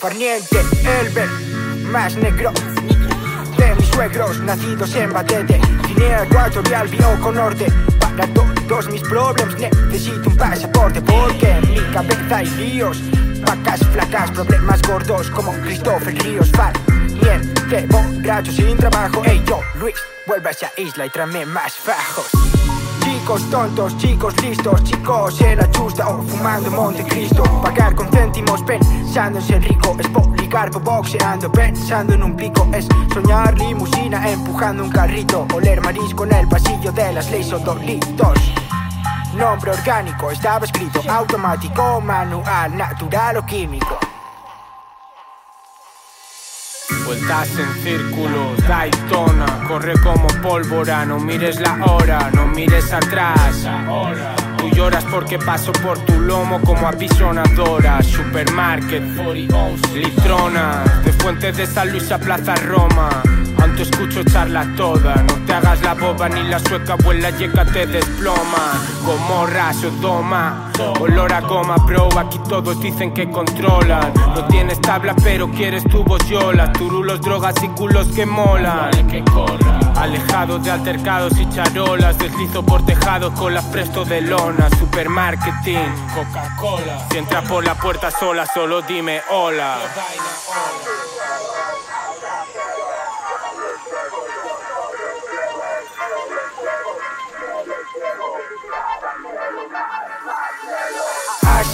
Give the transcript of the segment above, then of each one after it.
Farniente, Elber, más negro. De mis suegros nacidos en Batete. Guinea Ecuatorial, con Norte Para todos mis problemas necesito un pasaporte Porque en mi cabeza hay líos. Vacas flacas, problemas gordos como Christopher Ríos. Far Niente, borracho sin trabajo. Ey yo, Luis, vuelve a esa isla y tráeme más fajos Chicos tontos, chicos listos, chicos en la o fumando Montecristo. Pagar con céntimos pensando en ser rico, es policarpo boxeando, pensando en un pico, es soñar limusina empujando un carrito, oler marisco en el pasillo de las leyes odolitos. Nombre orgánico, estaba escrito automático, manual, natural o químico. Vueltas en círculos, Daytona, corre como pólvora, no mires la hora, no mires atrás. Tú lloras porque paso por tu lomo como apisonadora. Supermarket, litrona, de Fuente de San Luis a Plaza Roma. Antes escucho charla toda, no te hagas la boba ni la sueca, vuela llega te desploma. Como raso doma, olor a goma, bro, aquí todos dicen que controlan. No tienes tabla pero quieres tu yolas, turulos, drogas y culos que molan. Alejado de altercados y charolas, deslizo por tejados con las presto de lona. Supermarketing, Coca-Cola. Si entras por la puerta sola, solo dime hola.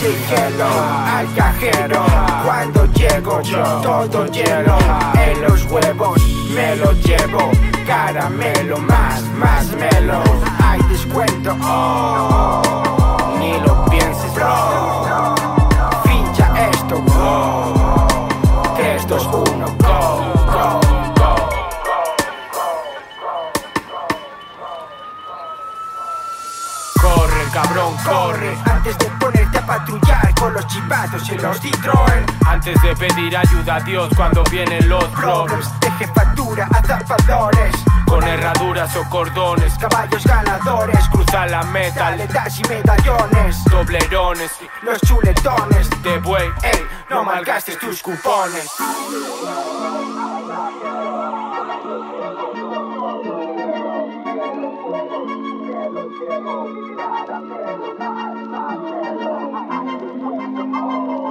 Hielo al cajero. Cuando llego yo todo hielo En los huevos me lo llevo. Caramelo más, más melo. Hay descuento. Ni lo pienses bro. Fincha esto. Oh 3, 2, 1, go, go. Corre cabrón, corre. Antes de con los chivatos y los Citroën. Antes de pedir ayuda a Dios cuando vienen los problemas De jefatura a zapadores Con herraduras o cordones. Caballos ganadores. Cruza la meta. Aletas y medallones. Doblerones. Los chuletones. De buey. Ey, no malgastes tus cupones cielo, quiero mirar al cielo, al cielo, al cielo, al cielo, al cielo.